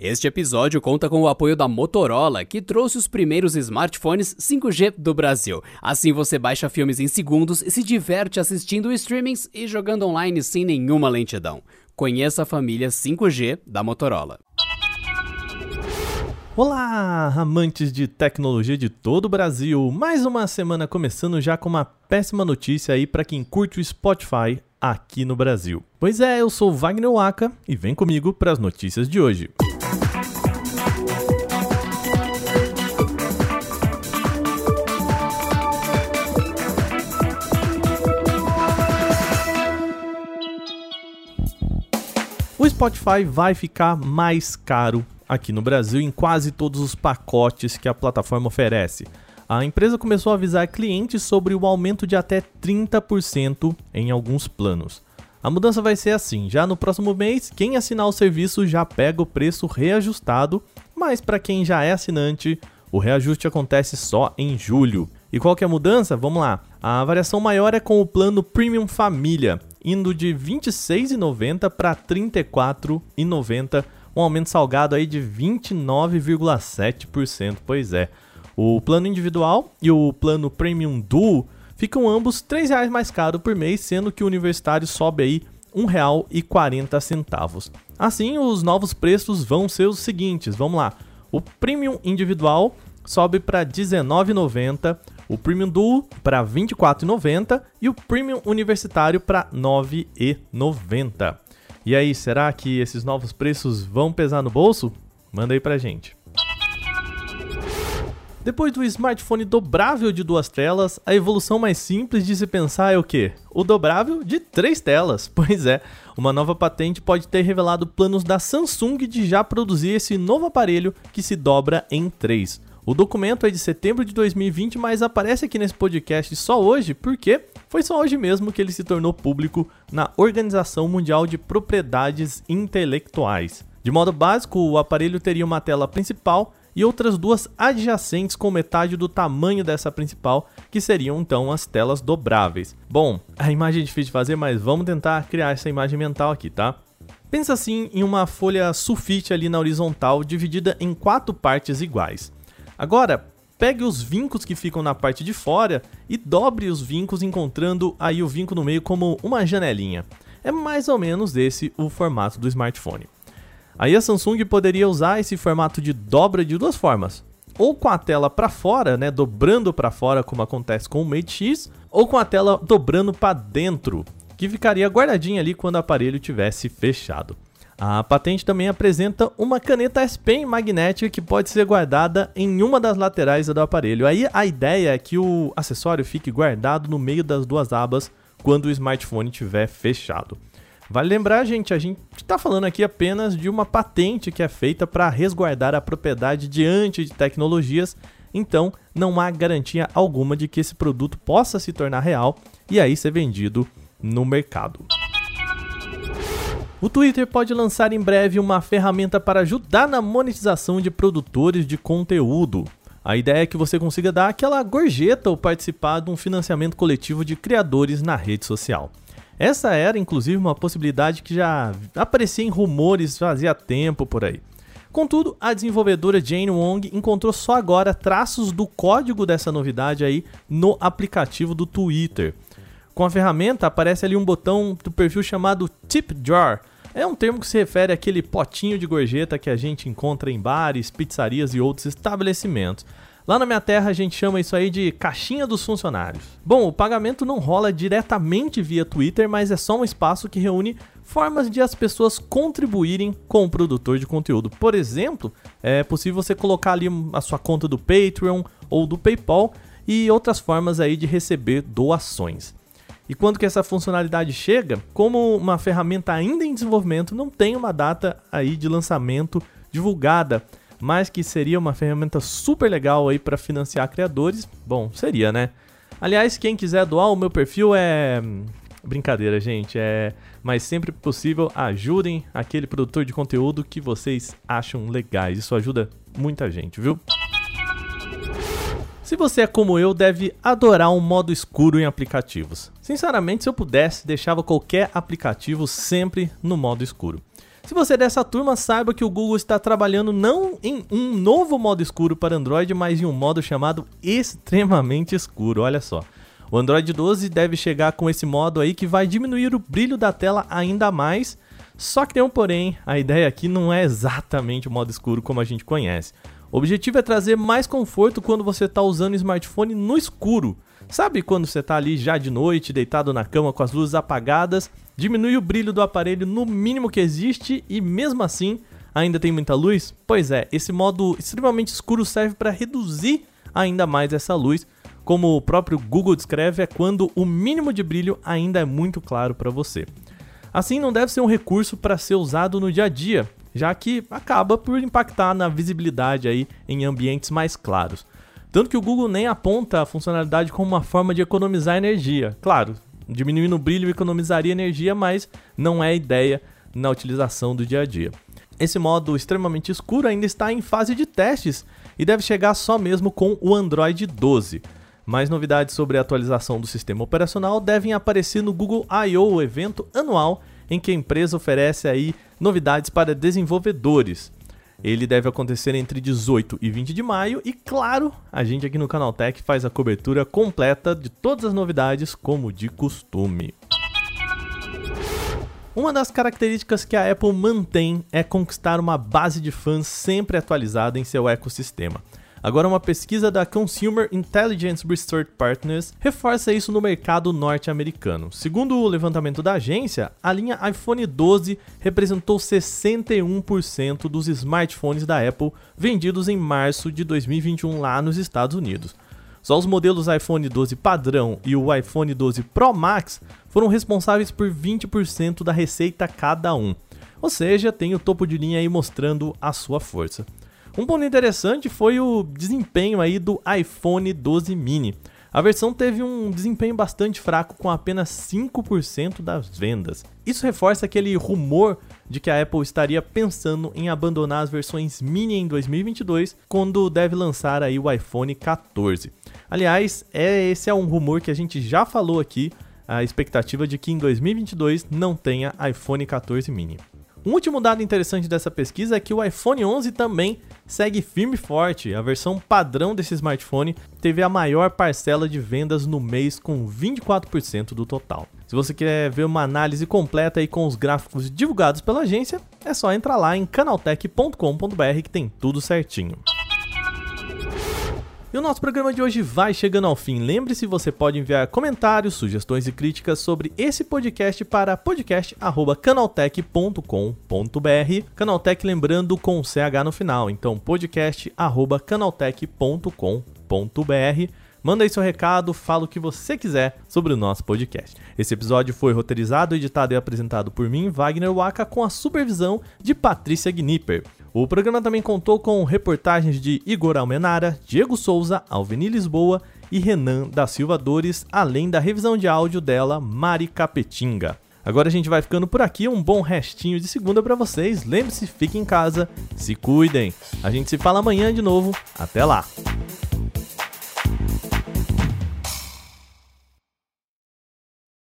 Este episódio conta com o apoio da Motorola, que trouxe os primeiros smartphones 5G do Brasil. Assim você baixa filmes em segundos e se diverte assistindo streamings e jogando online sem nenhuma lentidão. Conheça a família 5G da Motorola. Olá, amantes de tecnologia de todo o Brasil! Mais uma semana começando já com uma péssima notícia aí para quem curte o Spotify aqui no Brasil. Pois é, eu sou Wagner Waka e vem comigo para as notícias de hoje. Spotify vai ficar mais caro aqui no Brasil em quase todos os pacotes que a plataforma oferece. A empresa começou a avisar clientes sobre o aumento de até 30% em alguns planos. A mudança vai ser assim: já no próximo mês, quem assinar o serviço já pega o preço reajustado, mas para quem já é assinante, o reajuste acontece só em julho. E qual que é a mudança? Vamos lá. A variação maior é com o plano Premium Família, indo de R$ 26,90 para R$ 34,90, um aumento salgado aí de 29,7%. Pois é. O plano individual e o plano Premium Duo ficam ambos R$ reais mais caro por mês, sendo que o universitário sobe aí R$ 1,40. Assim, os novos preços vão ser os seguintes, vamos lá. O Premium individual sobe para R$ 19,90, o Premium Duo para R$ 24,90 e o Premium Universitário para R$ 9,90. E aí, será que esses novos preços vão pesar no bolso? Manda aí pra gente. Depois do smartphone dobrável de duas telas, a evolução mais simples de se pensar é o que? O dobrável de três telas. Pois é, uma nova patente pode ter revelado planos da Samsung de já produzir esse novo aparelho que se dobra em três. O documento é de setembro de 2020, mas aparece aqui nesse podcast só hoje porque foi só hoje mesmo que ele se tornou público na Organização Mundial de Propriedades Intelectuais. De modo básico, o aparelho teria uma tela principal e outras duas adjacentes com metade do tamanho dessa principal, que seriam então as telas dobráveis. Bom, a imagem é difícil de fazer, mas vamos tentar criar essa imagem mental aqui, tá? Pensa assim em uma folha sulfite ali na horizontal, dividida em quatro partes iguais. Agora, pegue os vincos que ficam na parte de fora e dobre os vincos, encontrando aí o vinco no meio como uma janelinha. É mais ou menos esse o formato do smartphone. Aí a Samsung poderia usar esse formato de dobra de duas formas. Ou com a tela para fora, né, dobrando para fora como acontece com o Mate X, ou com a tela dobrando para dentro, que ficaria guardadinha ali quando o aparelho tivesse fechado. A patente também apresenta uma caneta S Pen magnética que pode ser guardada em uma das laterais do aparelho. Aí a ideia é que o acessório fique guardado no meio das duas abas quando o smartphone estiver fechado. Vale lembrar, gente, a gente está falando aqui apenas de uma patente que é feita para resguardar a propriedade diante de tecnologias, então não há garantia alguma de que esse produto possa se tornar real e aí ser vendido no mercado. O Twitter pode lançar em breve uma ferramenta para ajudar na monetização de produtores de conteúdo. A ideia é que você consiga dar aquela gorjeta ou participar de um financiamento coletivo de criadores na rede social. Essa era, inclusive, uma possibilidade que já aparecia em rumores fazia tempo por aí. Contudo, a desenvolvedora Jane Wong encontrou só agora traços do código dessa novidade aí no aplicativo do Twitter. Com a ferramenta aparece ali um botão do perfil chamado Tip Jar. É um termo que se refere àquele potinho de gorjeta que a gente encontra em bares, pizzarias e outros estabelecimentos. Lá na minha terra a gente chama isso aí de caixinha dos funcionários. Bom, o pagamento não rola diretamente via Twitter, mas é só um espaço que reúne formas de as pessoas contribuírem com o produtor de conteúdo. Por exemplo, é possível você colocar ali a sua conta do Patreon ou do PayPal e outras formas aí de receber doações. E quando que essa funcionalidade chega, como uma ferramenta ainda em desenvolvimento, não tem uma data aí de lançamento divulgada, mas que seria uma ferramenta super legal aí para financiar criadores. Bom, seria, né? Aliás, quem quiser doar, o meu perfil é brincadeira, gente, é, mas sempre possível ajudem aquele produtor de conteúdo que vocês acham legais. Isso ajuda muita gente, viu? Se você é como eu, deve adorar um modo escuro em aplicativos. Sinceramente, se eu pudesse, deixava qualquer aplicativo sempre no modo escuro. Se você é dessa turma, saiba que o Google está trabalhando não em um novo modo escuro para Android, mas em um modo chamado extremamente escuro. Olha só. O Android 12 deve chegar com esse modo aí que vai diminuir o brilho da tela ainda mais. Só que tem um porém, a ideia aqui não é exatamente o modo escuro como a gente conhece. O objetivo é trazer mais conforto quando você está usando o smartphone no escuro. Sabe quando você está ali já de noite, deitado na cama com as luzes apagadas, diminui o brilho do aparelho no mínimo que existe e mesmo assim ainda tem muita luz? Pois é, esse modo extremamente escuro serve para reduzir ainda mais essa luz. Como o próprio Google descreve, é quando o mínimo de brilho ainda é muito claro para você. Assim, não deve ser um recurso para ser usado no dia a dia, já que acaba por impactar na visibilidade aí em ambientes mais claros. Tanto que o Google nem aponta a funcionalidade como uma forma de economizar energia. Claro, diminuindo o brilho economizaria energia, mas não é ideia na utilização do dia a dia. Esse modo extremamente escuro ainda está em fase de testes e deve chegar só mesmo com o Android 12. Mais novidades sobre a atualização do sistema operacional devem aparecer no Google I.O., evento anual em que a empresa oferece aí novidades para desenvolvedores. Ele deve acontecer entre 18 e 20 de maio e, claro, a gente aqui no Canaltech faz a cobertura completa de todas as novidades, como de costume. Uma das características que a Apple mantém é conquistar uma base de fãs sempre atualizada em seu ecossistema. Agora, uma pesquisa da Consumer Intelligence Research Partners reforça isso no mercado norte-americano. Segundo o levantamento da agência, a linha iPhone 12 representou 61% dos smartphones da Apple vendidos em março de 2021 lá nos Estados Unidos. Só os modelos iPhone 12 padrão e o iPhone 12 Pro Max foram responsáveis por 20% da receita cada um. Ou seja, tem o topo de linha aí mostrando a sua força. Um ponto interessante foi o desempenho aí do iPhone 12 mini. A versão teve um desempenho bastante fraco com apenas 5% das vendas. Isso reforça aquele rumor de que a Apple estaria pensando em abandonar as versões mini em 2022, quando deve lançar aí o iPhone 14. Aliás, é, esse é um rumor que a gente já falou aqui, a expectativa de que em 2022 não tenha iPhone 14 mini. Um último dado interessante dessa pesquisa é que o iPhone 11 também segue firme e forte. A versão padrão desse smartphone teve a maior parcela de vendas no mês, com 24% do total. Se você quer ver uma análise completa aí com os gráficos divulgados pela agência, é só entrar lá em canaltech.com.br que tem tudo certinho. E o nosso programa de hoje vai chegando ao fim. Lembre-se, você pode enviar comentários, sugestões e críticas sobre esse podcast para podcast@canaltech.com.br. Canaltech lembrando com CH no final. Então, podcast@canaltech.com.br. Manda aí seu recado, fala o que você quiser sobre o nosso podcast. Esse episódio foi roteirizado, editado e apresentado por mim, Wagner Waka, com a supervisão de Patrícia Gnipper. O programa também contou com reportagens de Igor Almenara, Diego Souza, Alveni Lisboa e Renan da Silva Dores, além da revisão de áudio dela, Mari Capetinga. Agora a gente vai ficando por aqui, um bom restinho de segunda para vocês. Lembre-se, fiquem em casa, se cuidem. A gente se fala amanhã de novo. Até lá.